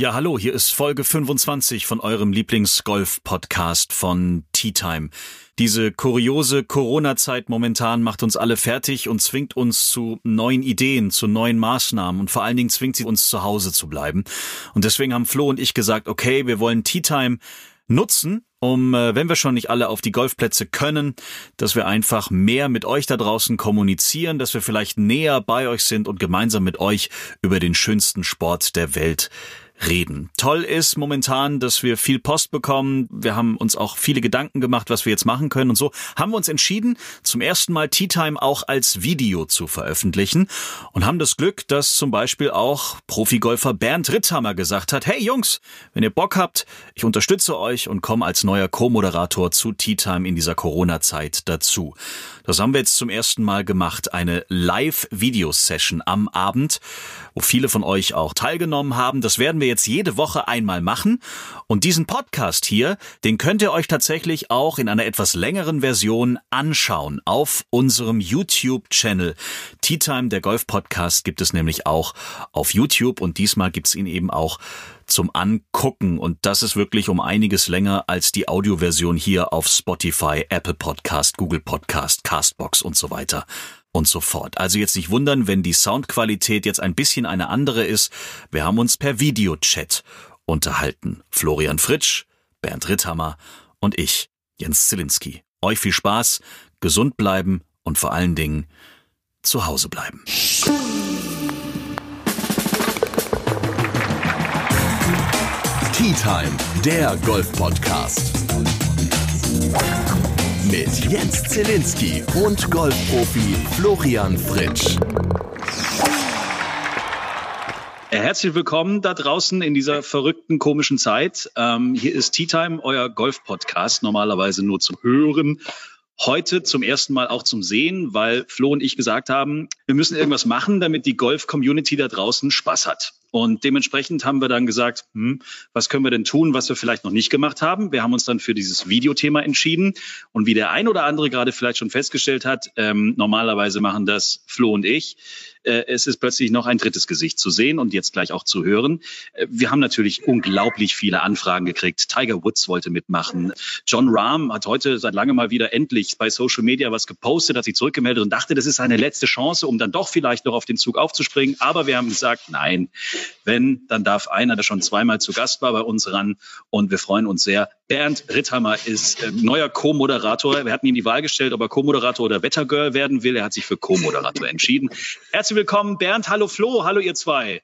Ja, hallo, hier ist Folge 25 von eurem Lieblings-Golf-Podcast von Tea Time. Diese kuriose Corona-Zeit momentan macht uns alle fertig und zwingt uns zu neuen Ideen, zu neuen Maßnahmen und vor allen Dingen zwingt sie uns zu Hause zu bleiben. Und deswegen haben Flo und ich gesagt, okay, wir wollen Tea Time nutzen, um, äh, wenn wir schon nicht alle auf die Golfplätze können, dass wir einfach mehr mit euch da draußen kommunizieren, dass wir vielleicht näher bei euch sind und gemeinsam mit euch über den schönsten Sport der Welt reden. Toll ist momentan, dass wir viel Post bekommen. Wir haben uns auch viele Gedanken gemacht, was wir jetzt machen können und so haben wir uns entschieden, zum ersten Mal Tea Time auch als Video zu veröffentlichen und haben das Glück, dass zum Beispiel auch Profigolfer Bernd Ritthammer gesagt hat, hey Jungs, wenn ihr Bock habt, ich unterstütze euch und komme als neuer Co-Moderator zu Tea Time in dieser Corona-Zeit dazu. Das haben wir jetzt zum ersten Mal gemacht, eine Live-Video-Session am Abend, wo viele von euch auch teilgenommen haben. Das werden wir jetzt jede Woche einmal machen. Und diesen Podcast hier, den könnt ihr euch tatsächlich auch in einer etwas längeren Version anschauen auf unserem YouTube-Channel. Tea Time, der Golf-Podcast, gibt es nämlich auch auf YouTube und diesmal gibt's ihn eben auch zum Angucken und das ist wirklich um einiges länger als die Audioversion hier auf Spotify, Apple Podcast, Google Podcast, Castbox und so weiter und so fort. Also jetzt nicht wundern, wenn die Soundqualität jetzt ein bisschen eine andere ist. Wir haben uns per Videochat unterhalten. Florian Fritsch, Bernd Ritthammer und ich, Jens Zielinski. Euch viel Spaß, gesund bleiben und vor allen Dingen zu Hause bleiben. Tea Time, der Golf-Podcast. Mit Jens Zielinski und Golfprofi Florian Fritsch. Herzlich willkommen da draußen in dieser verrückten, komischen Zeit. Ähm, hier ist Tea Time, euer Golf-Podcast, normalerweise nur zum Hören heute zum ersten Mal auch zum Sehen, weil Flo und ich gesagt haben, wir müssen irgendwas machen, damit die Golf-Community da draußen Spaß hat. Und dementsprechend haben wir dann gesagt, hm, was können wir denn tun, was wir vielleicht noch nicht gemacht haben? Wir haben uns dann für dieses Videothema entschieden. Und wie der ein oder andere gerade vielleicht schon festgestellt hat, ähm, normalerweise machen das Flo und ich. Äh, es ist plötzlich noch ein drittes Gesicht zu sehen und jetzt gleich auch zu hören. Äh, wir haben natürlich unglaublich viele Anfragen gekriegt. Tiger Woods wollte mitmachen. John Rahm hat heute seit langem mal wieder endlich bei Social Media was gepostet, hat sich zurückgemeldet und dachte, das ist seine letzte Chance, um dann doch vielleicht noch auf den Zug aufzuspringen. Aber wir haben gesagt, nein, wenn, dann darf einer, der schon zweimal zu Gast war, bei uns ran. Und wir freuen uns sehr. Bernd Ritthammer ist äh, neuer Co-Moderator. Wir hatten ihm die Wahl gestellt, ob er Co-Moderator oder Wettergirl werden will. Er hat sich für Co-Moderator entschieden. Herzlich willkommen, Bernd. Hallo Flo. Hallo ihr zwei.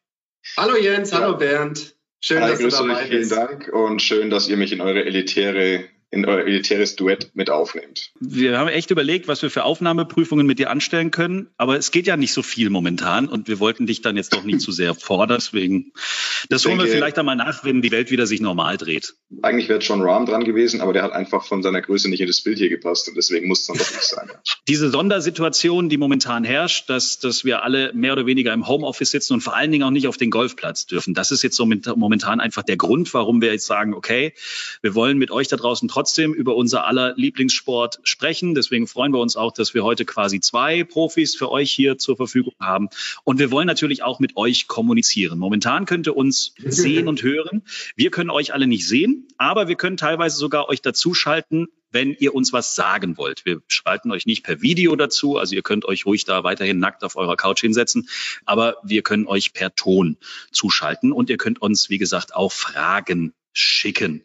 Hallo Jens. Hallo Bernd. Schön, Hi, dass du dabei bist. Vielen Dank und schön, dass ihr mich in eure elitäre in euer elitäres Duett mit aufnehmt. Wir haben echt überlegt, was wir für Aufnahmeprüfungen mit dir anstellen können, aber es geht ja nicht so viel momentan und wir wollten dich dann jetzt doch nicht zu sehr fordern, deswegen das holen wir vielleicht einmal nach, wenn die Welt wieder sich normal dreht. Eigentlich wäre John Rahm dran gewesen, aber der hat einfach von seiner Größe nicht in das Bild hier gepasst und deswegen muss es dann doch nicht sein. Diese Sondersituation, die momentan herrscht, dass, dass wir alle mehr oder weniger im Homeoffice sitzen und vor allen Dingen auch nicht auf den Golfplatz dürfen, das ist jetzt so momentan einfach der Grund, warum wir jetzt sagen, okay, wir wollen mit euch da draußen trotzdem über unser aller Lieblingssport sprechen. Deswegen freuen wir uns auch, dass wir heute quasi zwei Profis für euch hier zur Verfügung haben. Und wir wollen natürlich auch mit euch kommunizieren. Momentan könnt ihr uns sehen und hören. Wir können euch alle nicht sehen, aber wir können teilweise sogar euch dazuschalten, wenn ihr uns was sagen wollt. Wir schalten euch nicht per Video dazu, also ihr könnt euch ruhig da weiterhin nackt auf eurer Couch hinsetzen, aber wir können euch per Ton zuschalten und ihr könnt uns, wie gesagt, auch Fragen schicken.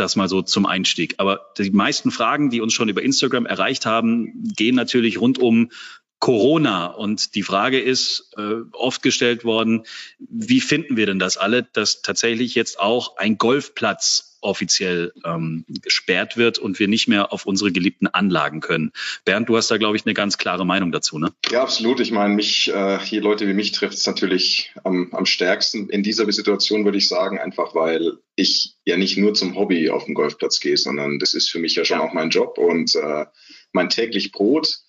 Das mal so zum Einstieg. Aber die meisten Fragen, die uns schon über Instagram erreicht haben, gehen natürlich rund um Corona. Und die Frage ist äh, oft gestellt worden, wie finden wir denn das alle, dass tatsächlich jetzt auch ein Golfplatz offiziell ähm, gesperrt wird und wir nicht mehr auf unsere geliebten Anlagen können. Bernd, du hast da, glaube ich, eine ganz klare Meinung dazu, ne? Ja, absolut. Ich meine, mich, äh, hier Leute wie mich trifft es natürlich am, am stärksten in dieser Situation, würde ich sagen, einfach weil ich ja nicht nur zum Hobby auf den Golfplatz gehe, sondern das ist für mich ja schon ja. auch mein Job und äh, mein täglich Brot.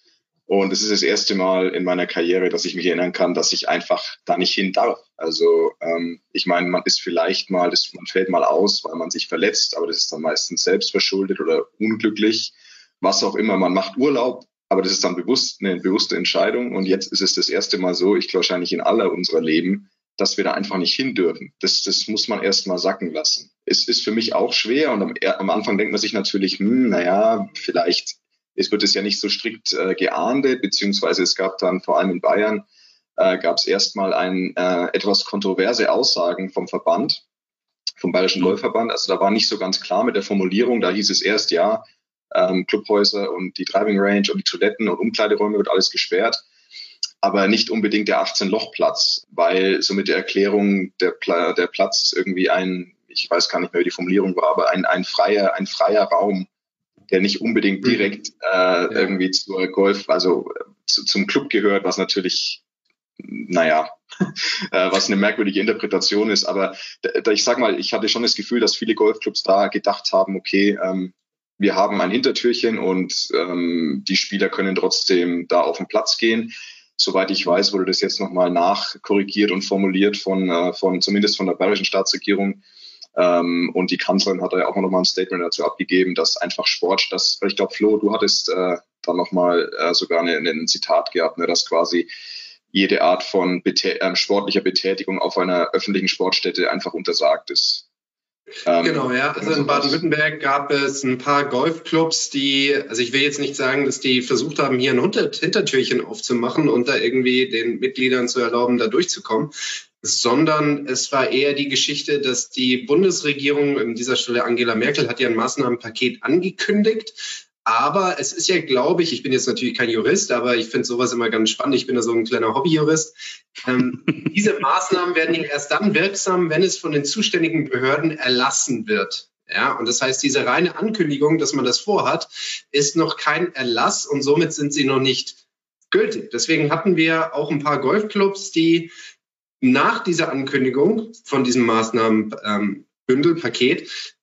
Und es ist das erste Mal in meiner Karriere, dass ich mich erinnern kann, dass ich einfach da nicht hin darf. Also ähm, ich meine, man ist vielleicht mal, das, man fällt mal aus, weil man sich verletzt, aber das ist dann meistens selbst verschuldet oder unglücklich, was auch immer. Man macht Urlaub, aber das ist dann bewusst eine bewusste Entscheidung. Und jetzt ist es das erste Mal so, ich glaube wahrscheinlich in aller unserer Leben, dass wir da einfach nicht hin dürfen. Das, das muss man erst mal sacken lassen. Es ist für mich auch schwer und am, am Anfang denkt man sich natürlich, hm, naja, vielleicht es wird es ja nicht so strikt äh, geahndet, beziehungsweise es gab dann vor allem in Bayern äh, gab es erstmal ein, äh, etwas kontroverse Aussagen vom Verband, vom Bayerischen Golfverband. Also da war nicht so ganz klar mit der Formulierung. Da hieß es erst, ja, ähm, Clubhäuser und die Driving Range und die Toiletten und Umkleideräume wird alles gesperrt, aber nicht unbedingt der 18-Loch-Platz, weil so mit der Erklärung, der, Pla der Platz ist irgendwie ein, ich weiß gar nicht mehr, wie die Formulierung war, aber ein, ein freier, ein freier Raum, der nicht unbedingt mhm. direkt äh, ja. irgendwie zur Golf, also zu, zum Club gehört, was natürlich naja, äh, was eine merkwürdige Interpretation ist. Aber ich sag mal, ich hatte schon das Gefühl, dass viele Golfclubs da gedacht haben, okay, ähm, wir haben ein Hintertürchen und ähm, die Spieler können trotzdem da auf den Platz gehen. Soweit ich weiß, wurde das jetzt nochmal nachkorrigiert und formuliert von, äh, von zumindest von der bayerischen Staatsregierung. Ähm, und die Kanzlerin hat da ja auch nochmal ein Statement dazu abgegeben, dass einfach Sport, das, ich glaube, Flo, du hattest äh, da nochmal äh, sogar eine, ein Zitat gehabt, ne, dass quasi jede Art von äh, sportlicher Betätigung auf einer öffentlichen Sportstätte einfach untersagt ist. Ähm, genau, ja. Also in Baden-Württemberg gab es ein paar Golfclubs, die, also ich will jetzt nicht sagen, dass die versucht haben, hier ein Hintertürchen aufzumachen und da irgendwie den Mitgliedern zu erlauben, da durchzukommen, sondern es war eher die Geschichte, dass die Bundesregierung, an dieser Stelle Angela Merkel, hat ja ein Maßnahmenpaket angekündigt, aber es ist ja, glaube ich, ich bin jetzt natürlich kein Jurist, aber ich finde sowas immer ganz spannend. Ich bin da so ein kleiner Hobbyjurist. Ähm, diese Maßnahmen werden ja erst dann wirksam, wenn es von den zuständigen Behörden erlassen wird. Ja, und das heißt, diese reine Ankündigung, dass man das vorhat, ist noch kein Erlass und somit sind sie noch nicht gültig. Deswegen hatten wir auch ein paar Golfclubs, die nach dieser Ankündigung von diesen Maßnahmen ähm,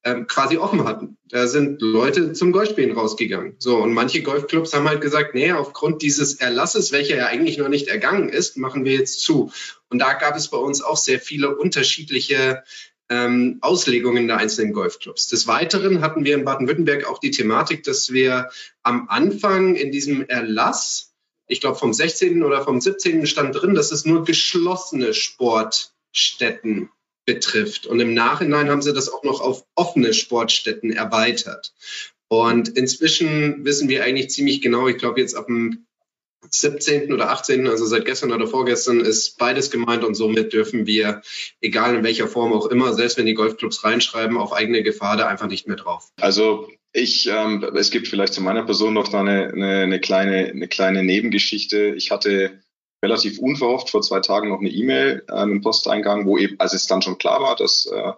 ähm, quasi offen hatten. Da sind Leute zum Golfspielen rausgegangen. So, und manche Golfclubs haben halt gesagt, nee, aufgrund dieses Erlasses, welcher ja eigentlich noch nicht ergangen ist, machen wir jetzt zu. Und da gab es bei uns auch sehr viele unterschiedliche ähm, Auslegungen der einzelnen Golfclubs. Des Weiteren hatten wir in Baden-Württemberg auch die Thematik, dass wir am Anfang in diesem Erlass, ich glaube vom 16. oder vom 17. stand drin, dass es nur geschlossene Sportstätten betrifft. Und im Nachhinein haben sie das auch noch auf offene Sportstätten erweitert. Und inzwischen wissen wir eigentlich ziemlich genau, ich glaube jetzt ab dem 17. oder 18., also seit gestern oder vorgestern, ist beides gemeint und somit dürfen wir, egal in welcher Form auch immer, selbst wenn die Golfclubs reinschreiben, auf eigene Gefahr da einfach nicht mehr drauf. Also ich, ähm, es gibt vielleicht zu meiner Person noch da eine, eine, eine, kleine, eine kleine Nebengeschichte. Ich hatte relativ unverhofft vor zwei Tagen noch eine E-Mail äh, im Posteingang, wo eben, als es dann schon klar war, dass, äh,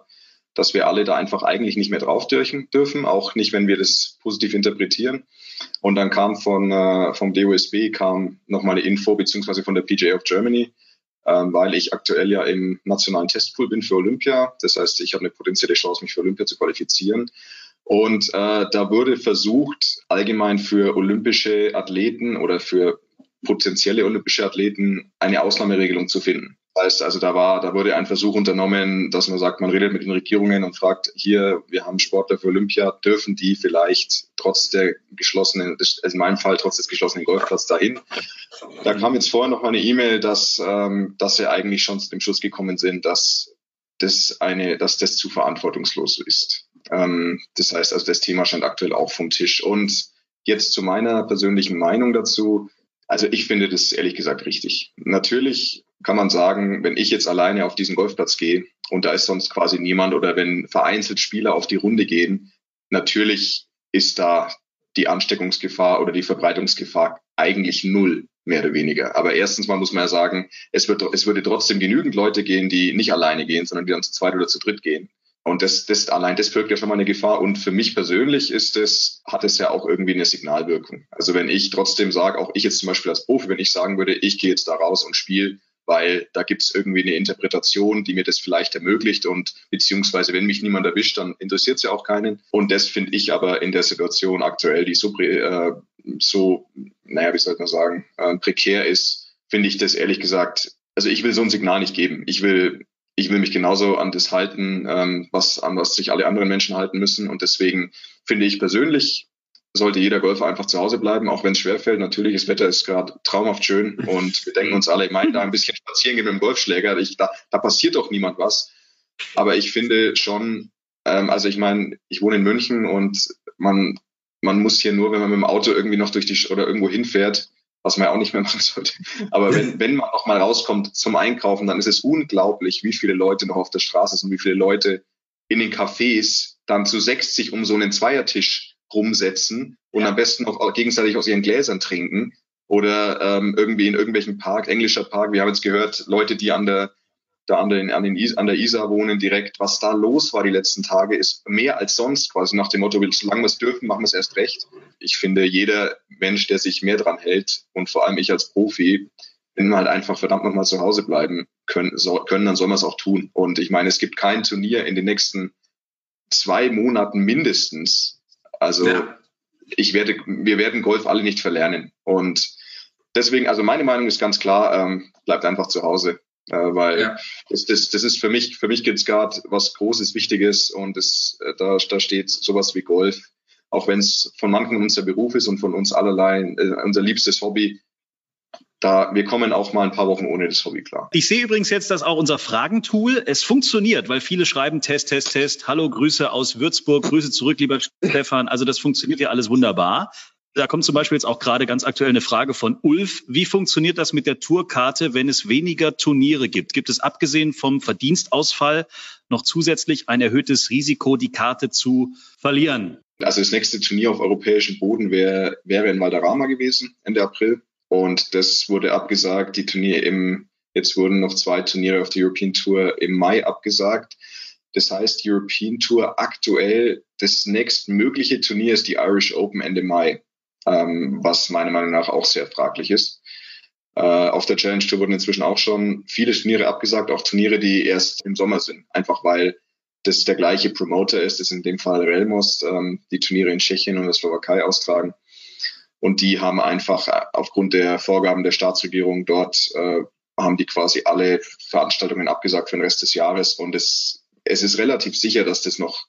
dass wir alle da einfach eigentlich nicht mehr drauf dürfen, auch nicht, wenn wir das positiv interpretieren. Und dann kam von, äh, vom DOSB kam nochmal eine Info, beziehungsweise von der PGA of Germany, ähm, weil ich aktuell ja im nationalen Testpool bin für Olympia. Das heißt, ich habe eine potenzielle Chance, mich für Olympia zu qualifizieren. Und äh, da wurde versucht, allgemein für olympische Athleten oder für potenzielle olympische Athleten eine Ausnahmeregelung zu finden. Das heißt, also da war, da wurde ein Versuch unternommen, dass man sagt, man redet mit den Regierungen und fragt, hier, wir haben Sportler für Olympia, dürfen die vielleicht trotz der geschlossenen, also in meinem Fall trotz des geschlossenen Golfplatzes dahin? Da kam jetzt vorher noch eine E-Mail, dass, ähm, dass sie eigentlich schon zu dem Schluss gekommen sind, dass das eine, dass das zu verantwortungslos ist. Ähm, das heißt, also das Thema scheint aktuell auch vom Tisch. Und jetzt zu meiner persönlichen Meinung dazu. Also ich finde das ehrlich gesagt richtig. Natürlich kann man sagen, wenn ich jetzt alleine auf diesen Golfplatz gehe und da ist sonst quasi niemand oder wenn vereinzelt Spieler auf die Runde gehen, natürlich ist da die Ansteckungsgefahr oder die Verbreitungsgefahr eigentlich null, mehr oder weniger. Aber erstens mal muss man ja sagen, es, wird, es würde trotzdem genügend Leute gehen, die nicht alleine gehen, sondern die dann zu zweit oder zu dritt gehen. Und das, das allein das birgt ja schon mal eine Gefahr. Und für mich persönlich ist es, hat es ja auch irgendwie eine Signalwirkung. Also wenn ich trotzdem sage, auch ich jetzt zum Beispiel als Profi, wenn ich sagen würde, ich gehe jetzt da raus und spiele, weil da gibt es irgendwie eine Interpretation, die mir das vielleicht ermöglicht und beziehungsweise wenn mich niemand erwischt, dann interessiert es ja auch keinen. Und das finde ich aber in der Situation aktuell, die so, äh, so naja, wie soll man sagen, äh, prekär ist, finde ich das ehrlich gesagt, also ich will so ein Signal nicht geben. Ich will ich will mich genauso an das halten, ähm, was, an was sich alle anderen Menschen halten müssen. Und deswegen finde ich persönlich sollte jeder Golfer einfach zu Hause bleiben, auch wenn es schwerfällt. Natürlich, das Wetter ist gerade traumhaft schön und wir denken uns alle, ich meine, da ein bisschen spazieren gehen mit dem Golfschläger, ich, da, da passiert doch niemand was. Aber ich finde schon, ähm, also ich meine, ich wohne in München und man, man muss hier nur, wenn man mit dem Auto irgendwie noch durch die oder irgendwo hinfährt, was man ja auch nicht mehr machen sollte. Aber wenn, wenn man noch mal rauskommt zum Einkaufen, dann ist es unglaublich, wie viele Leute noch auf der Straße sind, wie viele Leute in den Cafés dann zu 60 um so einen Zweiertisch rumsetzen und ja. am besten auch gegenseitig aus ihren Gläsern trinken oder ähm, irgendwie in irgendwelchen Park, englischer Park. Wir haben jetzt gehört, Leute, die an der da an, den, an, den, an der Isar wohnen direkt, was da los war die letzten Tage, ist mehr als sonst quasi nach dem Motto, solange wir es dürfen, machen wir es erst recht. Ich finde, jeder Mensch, der sich mehr dran hält und vor allem ich als Profi, wenn wir halt einfach verdammt nochmal zu Hause bleiben können, so, können dann soll man es auch tun. Und ich meine, es gibt kein Turnier in den nächsten zwei Monaten mindestens. Also ja. ich werde, wir werden Golf alle nicht verlernen. Und deswegen, also meine Meinung ist ganz klar, ähm, bleibt einfach zu Hause. Äh, weil ja. das, das, das ist für mich, für mich gibt's gerade was Großes, Wichtiges und das, äh, da, da steht sowas wie Golf. Auch wenn es von manchen unser Beruf ist und von uns allerlei äh, unser liebstes Hobby, da, wir kommen auch mal ein paar Wochen ohne das Hobby klar. Ich sehe übrigens jetzt, dass auch unser Fragentool, es funktioniert, weil viele schreiben Test, Test, Test. Hallo, Grüße aus Würzburg, Grüße zurück, lieber Stefan. Also das funktioniert ja alles wunderbar. Da kommt zum Beispiel jetzt auch gerade ganz aktuell eine Frage von Ulf. Wie funktioniert das mit der Tourkarte, wenn es weniger Turniere gibt? Gibt es abgesehen vom Verdienstausfall noch zusätzlich ein erhöhtes Risiko, die Karte zu verlieren? Also das nächste Turnier auf europäischem Boden wäre, wäre in Valderrama gewesen, Ende April. Und das wurde abgesagt. Die Turniere im, jetzt wurden noch zwei Turniere auf der European Tour im Mai abgesagt. Das heißt, European Tour aktuell, das nächstmögliche Turnier ist die Irish Open Ende Mai ähm, was meiner Meinung nach auch sehr fraglich ist. Äh, auf der Challenge Tour wurden inzwischen auch schon viele Turniere abgesagt, auch Turniere, die erst im Sommer sind, einfach weil das der gleiche Promoter ist, das ist in dem Fall Relmos, ähm, die Turniere in Tschechien und der Slowakei austragen. Und die haben einfach äh, aufgrund der Vorgaben der Staatsregierung dort, äh, haben die quasi alle Veranstaltungen abgesagt für den Rest des Jahres. Und es, es ist relativ sicher, dass das noch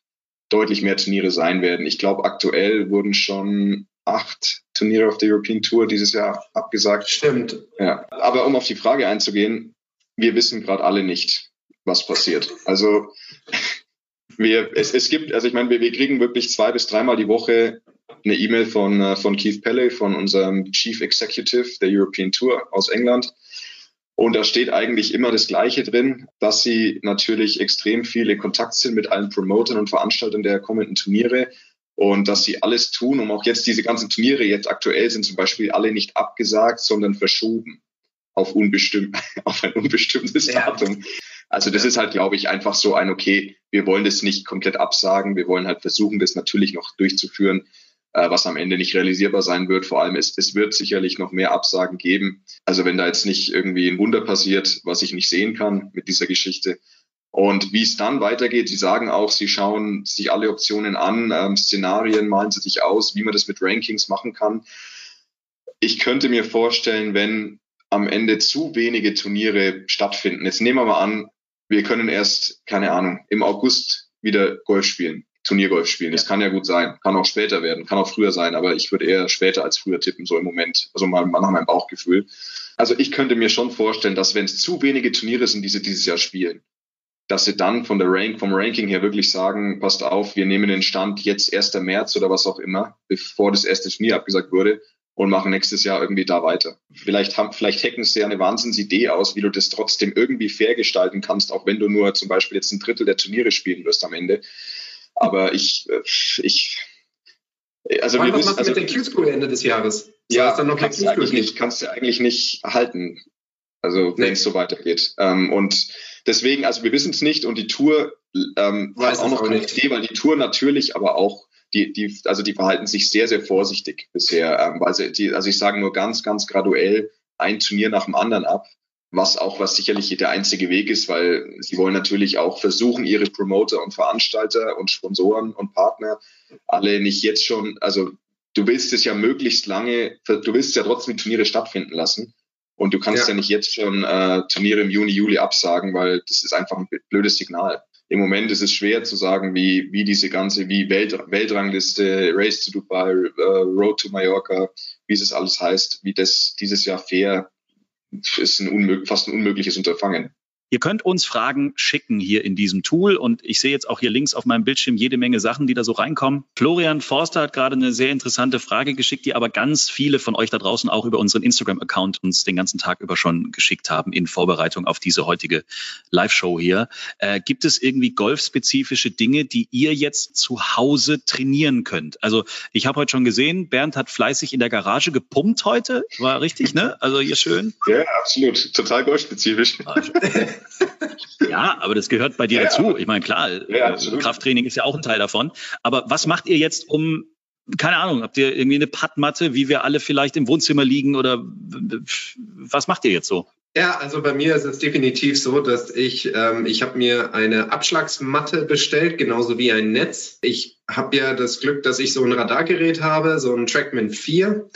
deutlich mehr Turniere sein werden. Ich glaube, aktuell wurden schon acht Turniere auf der European Tour dieses Jahr abgesagt. Stimmt. Ja. Aber um auf die Frage einzugehen, wir wissen gerade alle nicht, was passiert. Also wir, es, es gibt, also ich meine, wir, wir kriegen wirklich zwei bis dreimal die Woche eine E-Mail von, äh, von Keith Pelley, von unserem Chief Executive der European Tour aus England. Und da steht eigentlich immer das Gleiche drin, dass sie natürlich extrem viele Kontakt sind mit allen Promotern und Veranstaltern der kommenden Turniere und dass sie alles tun, um auch jetzt diese ganzen Turniere jetzt aktuell sind zum Beispiel alle nicht abgesagt, sondern verschoben auf unbestimmt, auf ein unbestimmtes ja. Datum. Also das ist halt, glaube ich, einfach so ein, okay, wir wollen das nicht komplett absagen, wir wollen halt versuchen, das natürlich noch durchzuführen, äh, was am Ende nicht realisierbar sein wird. Vor allem, es, es wird sicherlich noch mehr Absagen geben. Also wenn da jetzt nicht irgendwie ein Wunder passiert, was ich nicht sehen kann mit dieser Geschichte, und wie es dann weitergeht, sie sagen auch, sie schauen sich alle Optionen an, ähm, Szenarien malen sie sich aus, wie man das mit Rankings machen kann. Ich könnte mir vorstellen, wenn am Ende zu wenige Turniere stattfinden. Jetzt nehmen wir mal an, wir können erst, keine Ahnung, im August wieder Golf spielen, Turniergolf spielen. Das kann ja gut sein. Kann auch später werden, kann auch früher sein, aber ich würde eher später als früher tippen, so im Moment. Also mal nach meinem Bauchgefühl. Also ich könnte mir schon vorstellen, dass wenn es zu wenige Turniere sind, die sie dieses Jahr spielen, dass sie dann von der Rank, vom Ranking her wirklich sagen, passt auf, wir nehmen den Stand jetzt 1. März oder was auch immer, bevor das erste Turnier abgesagt wurde und machen nächstes Jahr irgendwie da weiter. Vielleicht haben, vielleicht hacken sie ja eine Wahnsinnsidee aus, wie du das trotzdem irgendwie fair gestalten kannst, auch wenn du nur zum Beispiel jetzt ein Drittel der Turniere spielen wirst am Ende. Aber ich, äh, ich, also wir was also, mit der Q-School Ende des Jahres? Das ja, dann noch kannst du eigentlich nicht, kannst du eigentlich nicht halten. Also wenn es so weitergeht. Ähm, und Deswegen, also wir wissen es nicht und die Tour ähm, hat auch noch keine Idee, weil die Tour natürlich aber auch die, die, also die verhalten sich sehr, sehr vorsichtig bisher, ähm, weil sie, die, also ich sage nur ganz, ganz graduell ein Turnier nach dem anderen ab, was auch was sicherlich der einzige Weg ist, weil sie wollen natürlich auch versuchen, ihre Promoter und Veranstalter und Sponsoren und Partner alle nicht jetzt schon, also du willst es ja möglichst lange, du willst ja trotzdem Turniere stattfinden lassen. Und du kannst ja, ja nicht jetzt schon äh, Turniere im Juni, Juli absagen, weil das ist einfach ein blödes Signal. im Moment ist es schwer zu sagen, wie, wie diese ganze, wie Welt, Weltrangliste, Race to Dubai, uh, Road to Mallorca, wie es alles heißt, wie das dieses Jahr fair ist ein unmöglich, fast ein unmögliches Unterfangen. Ihr könnt uns Fragen schicken hier in diesem Tool und ich sehe jetzt auch hier links auf meinem Bildschirm jede Menge Sachen, die da so reinkommen. Florian Forster hat gerade eine sehr interessante Frage geschickt, die aber ganz viele von euch da draußen auch über unseren Instagram-Account uns den ganzen Tag über schon geschickt haben in Vorbereitung auf diese heutige Live-Show hier. Äh, gibt es irgendwie golfspezifische Dinge, die ihr jetzt zu Hause trainieren könnt? Also ich habe heute schon gesehen, Bernd hat fleißig in der Garage gepumpt heute. War richtig, ne? Also hier schön. Ja, absolut. Total golfspezifisch. Ja, aber das gehört bei dir ja, dazu. Ich meine, klar, ja, äh, Krafttraining ist ja auch ein Teil davon. Aber was macht ihr jetzt, um, keine Ahnung, habt ihr irgendwie eine Pattmatte, wie wir alle vielleicht im Wohnzimmer liegen oder was macht ihr jetzt so? Ja, also bei mir ist es definitiv so, dass ich, ähm, ich habe mir eine Abschlagsmatte bestellt, genauso wie ein Netz. Ich habe ja das Glück, dass ich so ein Radargerät habe, so ein Trackman 4.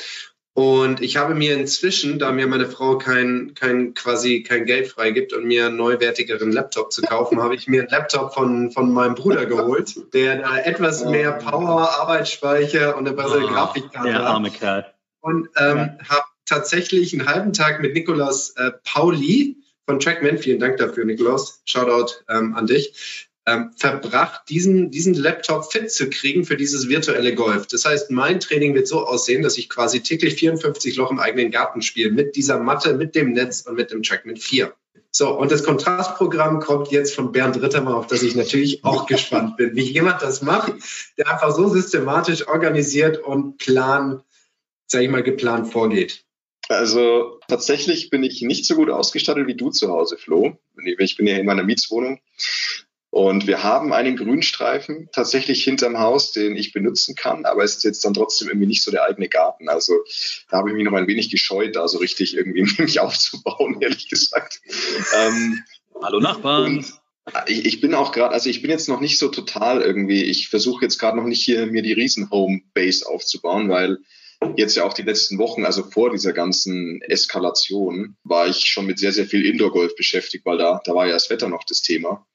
Und ich habe mir inzwischen, da mir meine Frau kein, kein quasi kein Geld freigibt und mir einen neuwertigeren Laptop zu kaufen, habe ich mir einen Laptop von, von meinem Bruder geholt, der da etwas oh. mehr Power, Arbeitsspeicher und eine bessere oh, Grafikkarte hat. Arme Kerl. Und ähm, ja. habe tatsächlich einen halben Tag mit Nikolaus äh, Pauli von Trackman, vielen Dank dafür, Nikolaus, Shoutout ähm, an dich, ähm, verbracht, diesen, diesen Laptop fit zu kriegen für dieses virtuelle Golf. Das heißt, mein Training wird so aussehen, dass ich quasi täglich 54 Loch im eigenen Garten spiele mit dieser Matte, mit dem Netz und mit dem Trackman 4. So, und das Kontrastprogramm kommt jetzt von Bernd Rittermann, auf das ich natürlich auch gespannt bin, wie jemand das macht, der einfach so systematisch organisiert und plan, sag ich mal, geplant vorgeht. Also tatsächlich bin ich nicht so gut ausgestattet wie du zu Hause, Flo. Ich bin ja in meiner Mietswohnung. Und wir haben einen Grünstreifen tatsächlich hinterm Haus, den ich benutzen kann, aber es ist jetzt dann trotzdem irgendwie nicht so der eigene Garten. Also da habe ich mich noch ein wenig gescheut, da so richtig irgendwie mich aufzubauen, ehrlich gesagt. Ähm, Hallo Nachbarn. Ich, ich bin auch gerade, also ich bin jetzt noch nicht so total irgendwie, ich versuche jetzt gerade noch nicht hier mir die riesen Home Base aufzubauen, weil jetzt ja auch die letzten Wochen, also vor dieser ganzen Eskalation, war ich schon mit sehr, sehr viel Indoor-Golf beschäftigt, weil da, da war ja das Wetter noch das Thema.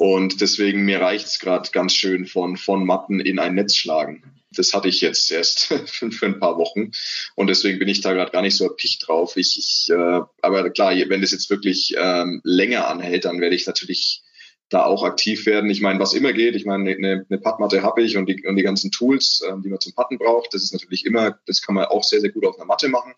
Und deswegen, mir reicht's gerade ganz schön von, von Matten in ein Netz schlagen. Das hatte ich jetzt erst für, ein paar Wochen. Und deswegen bin ich da gerade gar nicht so erpicht drauf. Ich, ich, äh, aber klar, wenn das jetzt wirklich ähm, länger anhält, dann werde ich natürlich da auch aktiv werden. Ich meine, was immer geht, ich meine, eine, eine Pattmatte habe ich und die, und die ganzen Tools, ähm, die man zum Patten braucht, das ist natürlich immer, das kann man auch sehr, sehr gut auf einer Matte machen.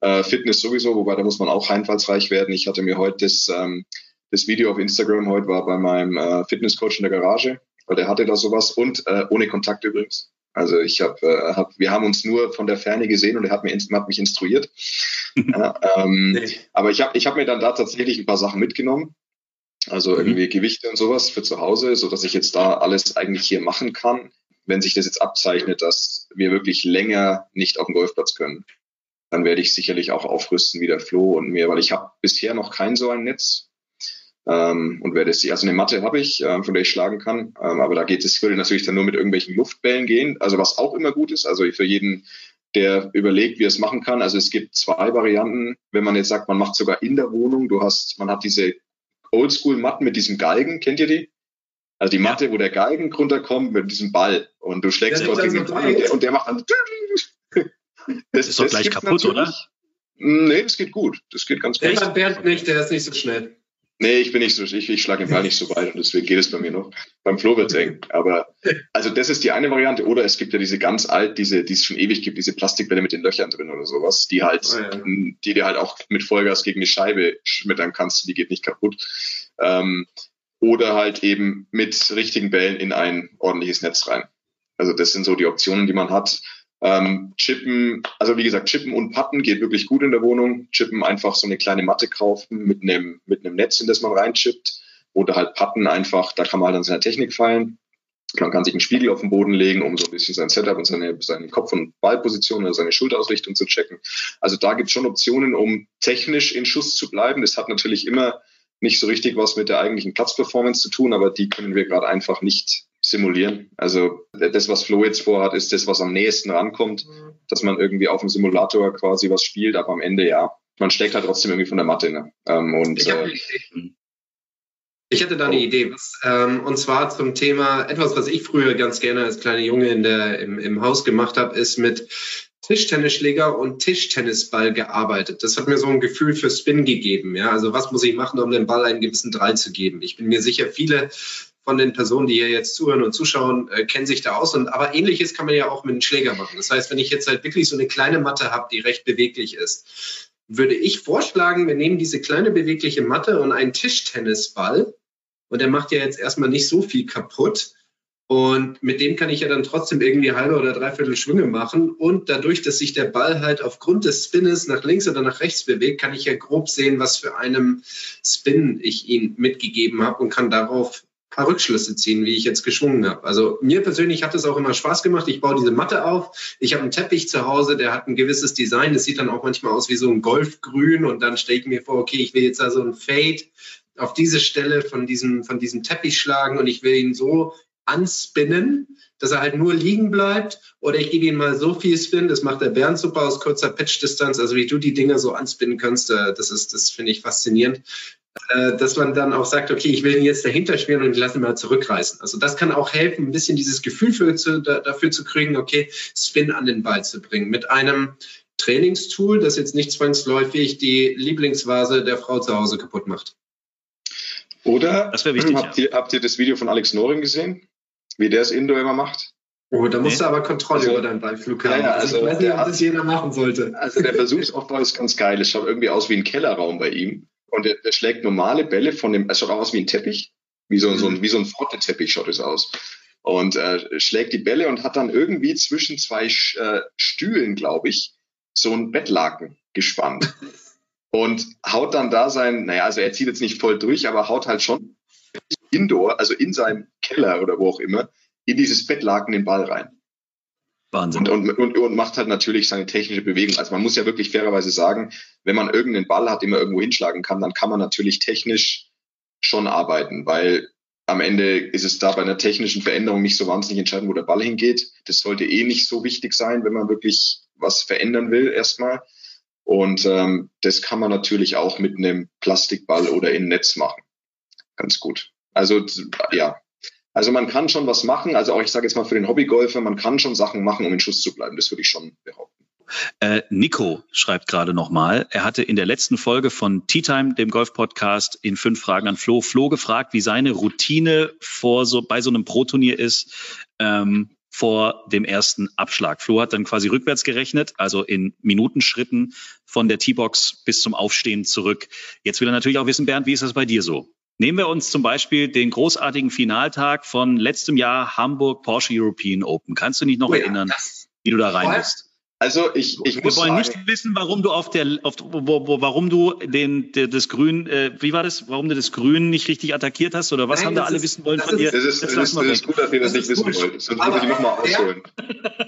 Äh, Fitness sowieso, wobei da muss man auch einfallsreich werden. Ich hatte mir heute das ähm, das Video auf Instagram heute war bei meinem äh, Fitnesscoach in der Garage, weil der hatte da sowas und äh, ohne Kontakt übrigens. Also ich habe, äh, hab, wir haben uns nur von der Ferne gesehen und er hat, mir, hat mich instruiert. ja, ähm, nee. Aber ich habe ich hab mir dann da tatsächlich ein paar Sachen mitgenommen. Also mhm. irgendwie Gewichte und sowas für zu Hause, so dass ich jetzt da alles eigentlich hier machen kann, wenn sich das jetzt abzeichnet, dass wir wirklich länger nicht auf dem Golfplatz können. Dann werde ich sicherlich auch aufrüsten wie der Flo und mir, weil ich habe bisher noch kein so ein Netz. Ähm, und werde es, also eine Matte habe ich, äh, von der ich schlagen kann, ähm, aber da geht es, würde natürlich dann nur mit irgendwelchen Luftbällen gehen, also was auch immer gut ist, also für jeden, der überlegt, wie er es machen kann. Also es gibt zwei Varianten, wenn man jetzt sagt, man macht sogar in der Wohnung, du hast, man hat diese Oldschool-Matten mit diesem Galgen, kennt ihr die? Also die Matte, wo der Galgen runterkommt mit diesem Ball und du schlägst dort gegen den Ball und der, und der macht dann. Das, ist doch gleich kaputt, oder? Nee, das geht gut. Das geht ganz gut. Der Bernd nicht, der ist nicht so schnell. Nee, ich bin nicht so, ich, ich schlage den Ball nicht so weit und deswegen geht es bei mir noch. Beim Flo wird's eng. Aber also das ist die eine Variante. Oder es gibt ja diese ganz alt, diese, die es schon ewig gibt, diese Plastikbälle mit den Löchern drin oder sowas, die halt, oh ja. die dir halt auch mit Vollgas gegen die Scheibe schmettern kannst, die geht nicht kaputt. Ähm, oder halt eben mit richtigen Bällen in ein ordentliches Netz rein. Also das sind so die Optionen, die man hat. Ähm, chippen, also wie gesagt, Chippen und Patten geht wirklich gut in der Wohnung. Chippen einfach so eine kleine Matte kaufen mit einem, mit einem Netz, in das man reinchippt. Oder halt Patten einfach, da kann man halt an seiner Technik feilen. Man kann sich einen Spiegel auf den Boden legen, um so ein bisschen sein Setup und seine, seine Kopf- und Ballposition oder seine Schulterausrichtung zu checken. Also da gibt es schon Optionen, um technisch in Schuss zu bleiben. Das hat natürlich immer nicht so richtig was mit der eigentlichen Platzperformance zu tun, aber die können wir gerade einfach nicht simulieren. Also das, was Flo jetzt vorhat, ist das, was am nächsten rankommt, mhm. dass man irgendwie auf dem Simulator quasi was spielt, aber am Ende ja. Man steckt halt trotzdem irgendwie von der Matte. Ne? Ähm, und, ich äh, Ich hätte da eine oh. Idee, was, ähm, und zwar zum Thema etwas, was ich früher ganz gerne als kleiner Junge in der, im, im Haus gemacht habe, ist mit Tischtennisschläger und Tischtennisball gearbeitet. Das hat mir so ein Gefühl für Spin gegeben. Ja, also was muss ich machen, um dem Ball einen gewissen Drall zu geben? Ich bin mir sicher, viele von den Personen, die hier jetzt zuhören und zuschauen, äh, kennen sich da aus. Und aber ähnliches kann man ja auch mit einem Schläger machen. Das heißt, wenn ich jetzt halt wirklich so eine kleine Matte habe, die recht beweglich ist, würde ich vorschlagen, wir nehmen diese kleine bewegliche Matte und einen Tischtennisball. Und der macht ja jetzt erstmal nicht so viel kaputt. Und mit dem kann ich ja dann trotzdem irgendwie halbe oder dreiviertel Schwünge machen. Und dadurch, dass sich der Ball halt aufgrund des Spinnes nach links oder nach rechts bewegt, kann ich ja grob sehen, was für einem Spin ich ihn mitgegeben habe und kann darauf paar Rückschlüsse ziehen, wie ich jetzt geschwungen habe. Also mir persönlich hat es auch immer Spaß gemacht. Ich baue diese Matte auf. Ich habe einen Teppich zu Hause, der hat ein gewisses Design. Es sieht dann auch manchmal aus wie so ein Golfgrün. Und dann stelle ich mir vor, okay, ich will jetzt also ein Fade auf diese Stelle von diesem, von diesem Teppich schlagen und ich will ihn so anspinnen, dass er halt nur liegen bleibt. Oder ich gebe ihm mal so viel Spin, das macht der Bernd super aus kurzer Pitch-Distanz. Also wie du die Dinger so anspinnen kannst, äh, das ist, das finde ich faszinierend. Äh, dass man dann auch sagt, okay, ich will ihn jetzt dahinter spielen und ich lasse ihn mal zurückreißen. Also das kann auch helfen, ein bisschen dieses Gefühl für, zu, da, dafür zu kriegen, okay, Spin an den Ball zu bringen. Mit einem Trainingstool, das jetzt nicht zwangsläufig die Lieblingsvase der Frau zu Hause kaputt macht. Oder das wichtig, habt, ja. ihr, habt ihr das Video von Alex Noring gesehen, wie der es Indoor immer macht? Oh, da musst nee. du aber Kontrolle also, über deinen Ballflug haben. Ja, also, ich weiß nicht, ob das jeder machen sollte. Also der Versuchsaufbau ist ganz geil. Es schaut irgendwie aus wie ein Kellerraum bei ihm. Und der, der schlägt normale Bälle von dem, es schaut aus wie ein Teppich, wie so, mhm. so ein, wie so ein Frotteteppich schaut es aus. Und äh, schlägt die Bälle und hat dann irgendwie zwischen zwei äh, Stühlen, glaube ich, so ein Bettlaken gespannt. und haut dann da sein, naja, also er zieht jetzt nicht voll durch, aber haut halt schon indoor, also in seinem Keller oder wo auch immer, in dieses Bettlaken den Ball rein. Wahnsinn. Und, und, und, macht halt natürlich seine technische Bewegung. Also man muss ja wirklich fairerweise sagen, wenn man irgendeinen Ball hat, den man irgendwo hinschlagen kann, dann kann man natürlich technisch schon arbeiten, weil am Ende ist es da bei einer technischen Veränderung nicht so wahnsinnig entscheidend, wo der Ball hingeht. Das sollte eh nicht so wichtig sein, wenn man wirklich was verändern will erstmal. Und ähm, das kann man natürlich auch mit einem Plastikball oder in Netz machen. Ganz gut. Also ja, also man kann schon was machen, also auch ich sage jetzt mal für den Hobbygolfer, man kann schon Sachen machen, um in Schuss zu bleiben. Das würde ich schon behaupten. Äh, Nico schreibt gerade nochmal, er hatte in der letzten Folge von Tea Time, dem Golf-Podcast, in fünf Fragen an Flo, Flo gefragt, wie seine Routine vor so, bei so einem Pro-Turnier ist, ähm, vor dem ersten Abschlag. Flo hat dann quasi rückwärts gerechnet, also in Minutenschritten von der T-Box bis zum Aufstehen zurück. Jetzt will er natürlich auch wissen, Bernd, wie ist das bei dir so? Nehmen wir uns zum Beispiel den großartigen Finaltag von letztem Jahr Hamburg Porsche European Open. Kannst du dich noch oh ja, erinnern, wie du da rein bist? Also ich, ich Wir wollen sagen, nicht wissen, warum du auf der, auf, wo, wo, warum du den, der, das Grün, äh, wie war das, warum du das Grün nicht richtig attackiert hast oder was Nein, haben da alle ist, wissen wollen von dir? Das ist, das, das, das ist gut, dass ihr das, das nicht wissen wollt. Sonst muss ich nochmal ausholen.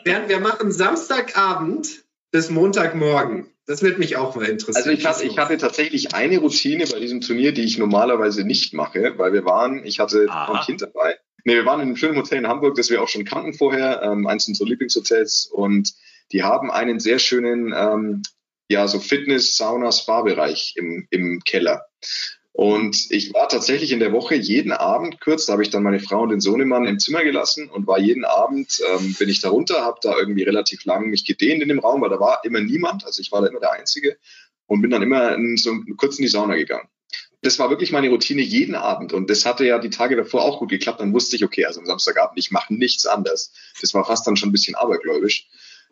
Bernd, wir machen Samstagabend bis Montagmorgen. Das wird mich auch mal interessieren. Also ich hatte, ich hatte tatsächlich eine Routine bei diesem Turnier, die ich normalerweise nicht mache, weil wir waren, ich hatte ein Kind dabei. Nee, wir waren in einem schönen Hotel in Hamburg, das wir auch schon kannten vorher, ähm, eins unserer Lieblingshotels und die haben einen sehr schönen, ähm, ja, so Fitness, Sauna, Spa-Bereich im, im Keller. Und ich war tatsächlich in der Woche jeden Abend kurz, da habe ich dann meine Frau und den Sohnemann im Zimmer gelassen und war jeden Abend, ähm, bin ich da runter, habe da irgendwie relativ lang mich gedehnt in dem Raum, weil da war immer niemand, also ich war da immer der Einzige und bin dann immer in, so kurz in die Sauna gegangen. Das war wirklich meine Routine jeden Abend und das hatte ja die Tage davor auch gut geklappt. Dann wusste ich, okay, also am Samstagabend, ich mache nichts anders. Das war fast dann schon ein bisschen abergläubisch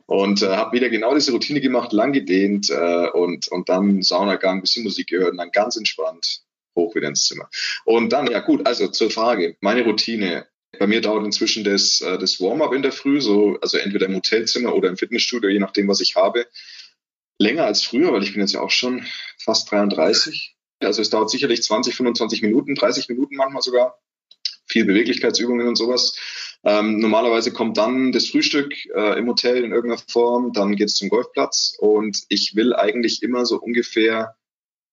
und äh, habe wieder genau diese Routine gemacht, lang gedehnt äh, und, und dann Saunagang, bisschen Musik gehört und dann ganz entspannt hoch wieder ins Zimmer. Und dann, ja gut, also zur Frage, meine Routine. Bei mir dauert inzwischen das, äh, das Warm-up in der Früh, so, also entweder im Hotelzimmer oder im Fitnessstudio, je nachdem, was ich habe, länger als früher, weil ich bin jetzt ja auch schon fast 33. Also es dauert sicherlich 20, 25 Minuten, 30 Minuten manchmal sogar. Viel Beweglichkeitsübungen und sowas. Ähm, normalerweise kommt dann das Frühstück äh, im Hotel in irgendeiner Form, dann geht's zum Golfplatz und ich will eigentlich immer so ungefähr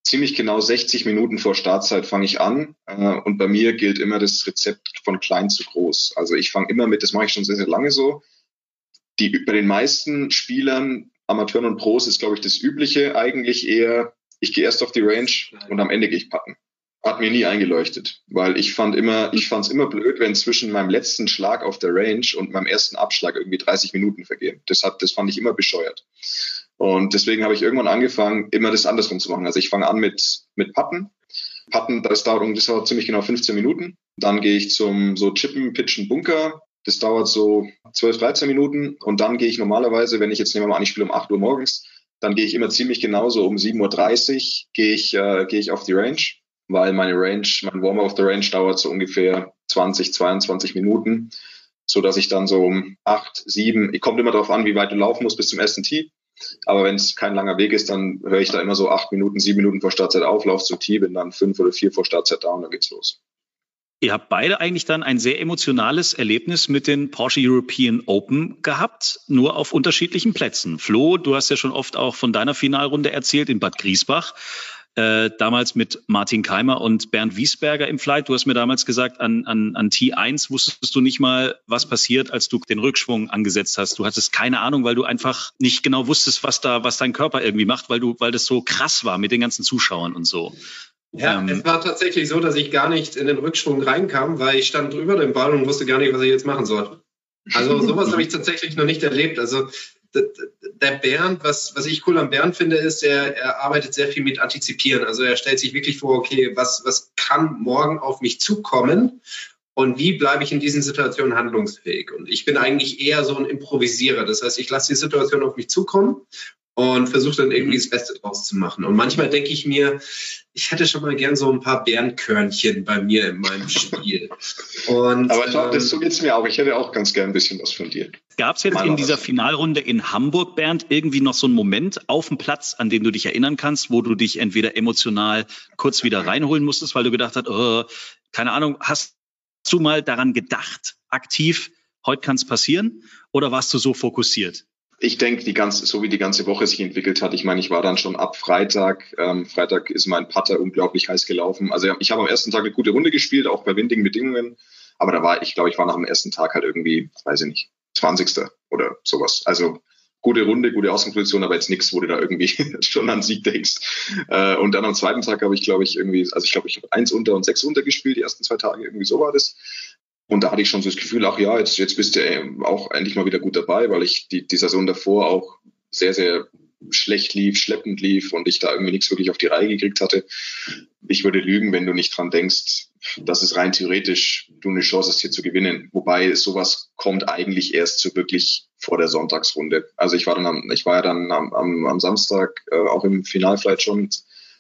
ziemlich genau 60 Minuten vor Startzeit fange ich an äh, und bei mir gilt immer das Rezept von klein zu groß. Also ich fange immer mit, das mache ich schon sehr, sehr lange so. Die, bei den meisten Spielern, Amateuren und Pros ist, glaube ich, das Übliche eigentlich eher, ich gehe erst auf die Range und am Ende gehe ich patten. hat mir nie eingeleuchtet, weil ich fand immer, ich fand es immer blöd, wenn zwischen meinem letzten Schlag auf der Range und meinem ersten Abschlag irgendwie 30 Minuten vergehen. Das hat, das fand ich immer bescheuert. Und deswegen habe ich irgendwann angefangen, immer das andersrum zu machen. Also ich fange an mit, mit Patten. Patten, das dauert, das dauert ziemlich genau 15 Minuten. Dann gehe ich zum so Chippen, Pitchen, Bunker. Das dauert so 12, 13 Minuten. Und dann gehe ich normalerweise, wenn ich jetzt nehmen wir mal an, ich spiele um 8 Uhr morgens, dann gehe ich immer ziemlich genauso um 7.30 Uhr gehe ich, äh, gehe ich auf die Range weil meine Range, mein Warm-up auf der Range dauert so ungefähr 20, 22 Minuten, so dass ich dann so um acht, sieben, ich kommt immer darauf an, wie weit du laufen musst bis zum ersten Tee. Aber wenn es kein langer Weg ist, dann höre ich da immer so acht Minuten, sieben Minuten vor Startzeit auf, lauf zum Tee, bin dann fünf oder vier vor Startzeit da und dann geht's los. Ihr habt beide eigentlich dann ein sehr emotionales Erlebnis mit den Porsche European Open gehabt, nur auf unterschiedlichen Plätzen. Flo, du hast ja schon oft auch von deiner Finalrunde erzählt in Bad Griesbach äh, damals mit Martin Keimer und Bernd Wiesberger im Flight. Du hast mir damals gesagt, an, an, an T1 wusstest du nicht mal, was passiert, als du den Rückschwung angesetzt hast. Du hattest keine Ahnung, weil du einfach nicht genau wusstest, was da, was dein Körper irgendwie macht, weil du, weil das so krass war mit den ganzen Zuschauern und so. Ja, ähm, es war tatsächlich so, dass ich gar nicht in den Rückschwung reinkam, weil ich stand drüber dem Ball und wusste gar nicht, was ich jetzt machen soll. Also sowas habe ich tatsächlich noch nicht erlebt. Also der Bernd, was, was ich cool am Bernd finde, ist, er, er arbeitet sehr viel mit Antizipieren. Also er stellt sich wirklich vor, okay, was, was kann morgen auf mich zukommen und wie bleibe ich in diesen Situationen handlungsfähig? Und ich bin eigentlich eher so ein Improvisierer. Das heißt, ich lasse die Situation auf mich zukommen und versuche dann irgendwie das Beste draus zu machen. Und manchmal denke ich mir, ich hätte schon mal gern so ein paar Bärenkörnchen bei mir in meinem Spiel. Und, Aber schau, das so geht's mir auch. Ich hätte auch ganz gern ein bisschen was von dir. Gab es jetzt Mal in dieser was. Finalrunde in Hamburg, Bernd, irgendwie noch so einen Moment auf dem Platz, an den du dich erinnern kannst, wo du dich entweder emotional kurz wieder reinholen musstest, weil du gedacht hast, oh, keine Ahnung, hast du mal daran gedacht, aktiv, heute kann es passieren? Oder warst du so fokussiert? Ich denke, die ganze, so wie die ganze Woche sich entwickelt hat, ich meine, ich war dann schon ab Freitag. Ähm, Freitag ist mein Putter unglaublich heiß gelaufen. Also ich habe am ersten Tag eine gute Runde gespielt, auch bei windigen Bedingungen. Aber da war, ich glaube, ich war nach dem ersten Tag halt irgendwie, weiß ich nicht, 20. oder sowas. Also gute Runde, gute Außenposition, aber jetzt nichts, wo du da irgendwie schon an Sieg denkst. Äh, und dann am zweiten Tag habe ich, glaube ich, irgendwie, also ich glaube, ich habe eins unter und sechs unter gespielt, die ersten zwei Tage, irgendwie so war das. Und da hatte ich schon so das Gefühl, ach ja, jetzt, jetzt bist du ähm, auch endlich mal wieder gut dabei, weil ich die, die Saison davor auch sehr, sehr schlecht lief, schleppend lief und ich da irgendwie nichts wirklich auf die Reihe gekriegt hatte. Ich würde lügen, wenn du nicht dran denkst, dass es rein theoretisch du eine Chance hast, hier zu gewinnen. Wobei sowas kommt eigentlich erst so wirklich vor der Sonntagsrunde. Also ich war dann am, ich war ja dann am, am, am Samstag äh, auch im Finalflight schon.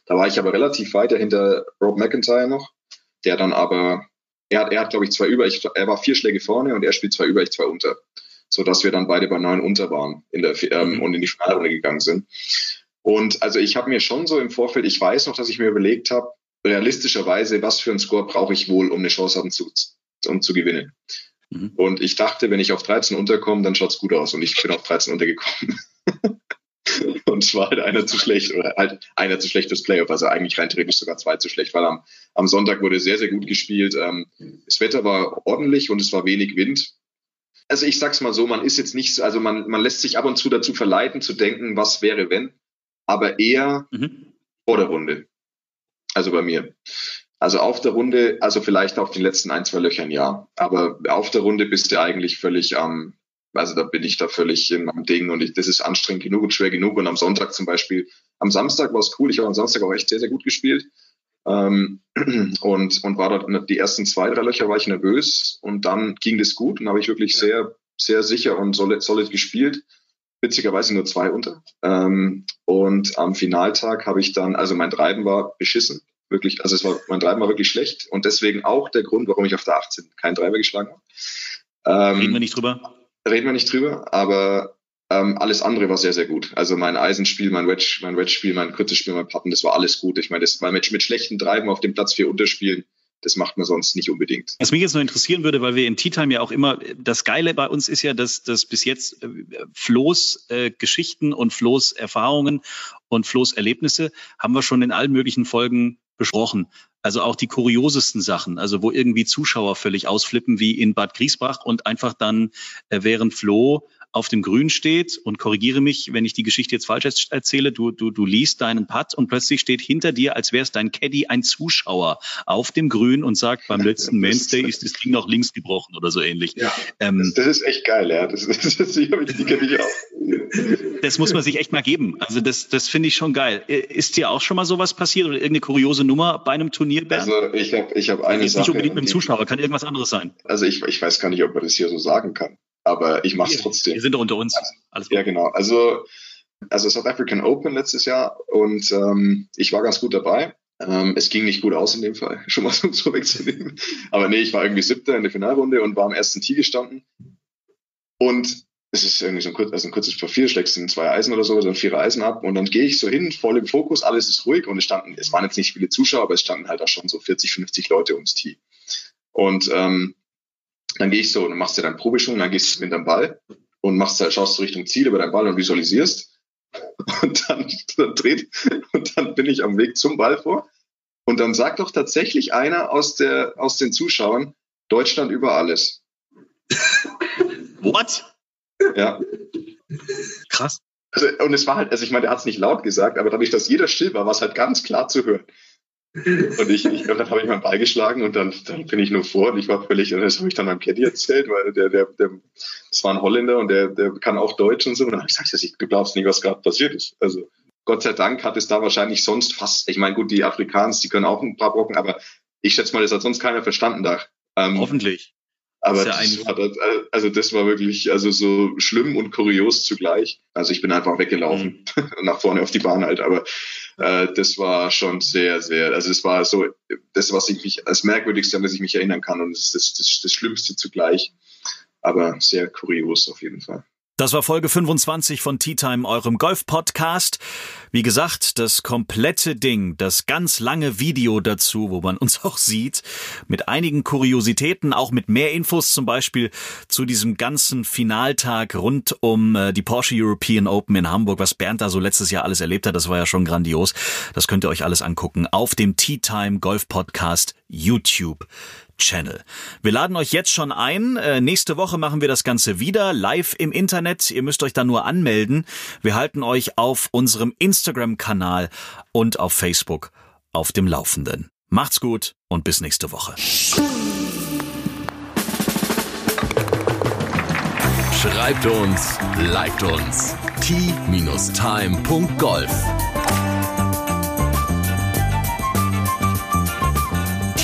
Da war ich aber relativ weiter hinter Rob McIntyre noch, der dann aber er hat, er hat glaube ich, zwei über, ich, er war vier Schläge vorne und er spielt zwei über, ich zwei unter. So dass wir dann beide bei neun unter waren in der, ähm, mhm. und in die Finalrunde gegangen sind. Und also ich habe mir schon so im Vorfeld, ich weiß noch, dass ich mir überlegt habe, realistischerweise, was für einen Score brauche ich wohl, um eine Chance haben zu, um zu gewinnen. Mhm. Und ich dachte, wenn ich auf 13 unterkomme, dann schaut's gut aus. Und ich bin auf 13 untergekommen. Und es war halt einer zu schlecht oder halt einer zu schlecht fürs Playoff, also eigentlich rein theoretisch sogar zwei zu schlecht, weil am, am Sonntag wurde sehr, sehr gut gespielt. Ähm, das Wetter war ordentlich und es war wenig Wind. Also ich sag's mal so, man ist jetzt nicht, also man, man lässt sich ab und zu dazu verleiten, zu denken, was wäre wenn, aber eher mhm. vor der Runde. Also bei mir. Also auf der Runde, also vielleicht auf den letzten ein, zwei Löchern ja, aber auf der Runde bist du eigentlich völlig am, also da bin ich da völlig in meinem Ding und ich, das ist anstrengend genug und schwer genug. Und am Sonntag zum Beispiel, am Samstag war es cool. Ich habe am Samstag auch echt sehr, sehr gut gespielt. Ähm, und, und war dort die ersten zwei, drei Löcher war ich nervös und dann ging das gut und habe ich wirklich ja. sehr, sehr sicher und solid, solid gespielt. Witzigerweise nur zwei unter. Ähm, und am Finaltag habe ich dann, also mein Treiben war beschissen. Wirklich, also es war, mein Treiben war wirklich schlecht und deswegen auch der Grund, warum ich auf der 18 keinen Treiber geschlagen habe. Ähm, Reden wir nicht drüber reden wir nicht drüber, aber ähm, alles andere war sehr, sehr gut. Also mein Eisenspiel, mein Wedge, mein Wedge-Spiel, mein Spiel, mein Patten, das war alles gut. Ich meine, das war mit, mit schlechten Treiben auf dem Platz vier Unterspielen. Das macht man sonst nicht unbedingt. Was mich jetzt noch interessieren würde, weil wir im Tea Time ja auch immer, das Geile bei uns ist ja, dass, dass bis jetzt äh, Flo's äh, Geschichten und Flo's Erfahrungen und Flo's Erlebnisse haben wir schon in allen möglichen Folgen besprochen. Also auch die kuriosesten Sachen, also wo irgendwie Zuschauer völlig ausflippen, wie in Bad Griesbach und einfach dann, äh, während Flo auf dem Grün steht und korrigiere mich, wenn ich die Geschichte jetzt falsch erzähle, du, du, du liest deinen Putt und plötzlich steht hinter dir, als wäre es dein Caddy, ein Zuschauer auf dem Grün und sagt, beim letzten Mainstay ist das Ding noch links gebrochen oder so ähnlich. Ja, ähm, das, das, ist echt geil, ja. Das, das, das, die kenne ich auch. Das muss man sich echt mal geben. Also das, das finde ich schon geil. Ist dir auch schon mal sowas passiert oder irgendeine kuriose Nummer bei einem Turnier, Bernd? Also ich habe ich hab eine Sache. Nicht unbedingt mit dem Zuschauer, kann irgendwas anderes sein. Also ich, ich weiß gar nicht, ob man das hier so sagen kann aber ich mache es trotzdem. Wir sind doch unter uns. Alles gut. Ja, genau. Also, also South African Open letztes Jahr und ähm, ich war ganz gut dabei. Ähm, es ging nicht gut aus in dem Fall, schon mal so, wegzunehmen. Aber nee, ich war irgendwie siebter in der Finalrunde und war am ersten Tee gestanden. Und es ist irgendwie so ein, kurz, also ein kurzes Profil, schlägst du zwei Eisen oder so, so ein vierer Eisen ab und dann gehe ich so hin, voll im Fokus, alles ist ruhig und es standen, es waren jetzt nicht viele Zuschauer, aber es standen halt auch schon so 40, 50 Leute ums Tee. Und ähm, dann gehe ich so und machst dir dann Probeschwung, dann gehst du mit deinem Ball und machst schaust du Richtung Ziel über deinen Ball und visualisierst. Und dann, dann dreht, und dann bin ich am Weg zum Ball vor. Und dann sagt doch tatsächlich einer aus der, aus den Zuschauern, Deutschland über alles. What? Ja. Krass. Also, und es war halt, also ich meine, der hat es nicht laut gesagt, aber dadurch, dass jeder still war, war es halt ganz klar zu hören. Und ich, ich dann habe ich meinen Ball geschlagen und dann, dann bin ich nur vor und ich war völlig, und das habe ich dann meinem Caddy erzählt, weil der, der, der, das war ein Holländer und der, der kann auch Deutsch und so. Und dann habe ich gesagt, ich, du glaubst nicht, was gerade passiert ist. Also Gott sei Dank hat es da wahrscheinlich sonst fast, ich meine, gut, die Afrikaner, die können auch ein paar Brocken, aber ich schätze mal, das hat sonst keiner verstanden da. Ähm, Hoffentlich. Aber das, das war, also das war wirklich also so schlimm und kurios zugleich. Also ich bin einfach weggelaufen mhm. nach vorne auf die Bahn halt. Aber äh, das war schon sehr, sehr. Also es war so das, was ich mich als merkwürdigste, an das ich mich erinnern kann und das ist das, das, das Schlimmste zugleich. Aber sehr kurios auf jeden Fall. Das war Folge 25 von Tea Time, eurem Golf-Podcast. Wie gesagt, das komplette Ding, das ganz lange Video dazu, wo man uns auch sieht, mit einigen Kuriositäten, auch mit mehr Infos, zum Beispiel zu diesem ganzen Finaltag rund um äh, die Porsche European Open in Hamburg, was Bernd da so letztes Jahr alles erlebt hat, das war ja schon grandios. Das könnt ihr euch alles angucken auf dem Tea Time Golf Podcast YouTube. Channel. Wir laden euch jetzt schon ein. Äh, nächste Woche machen wir das Ganze wieder live im Internet. Ihr müsst euch da nur anmelden. Wir halten euch auf unserem Instagram-Kanal und auf Facebook auf dem Laufenden. Macht's gut und bis nächste Woche. Schreibt uns, liked uns. t-time.golf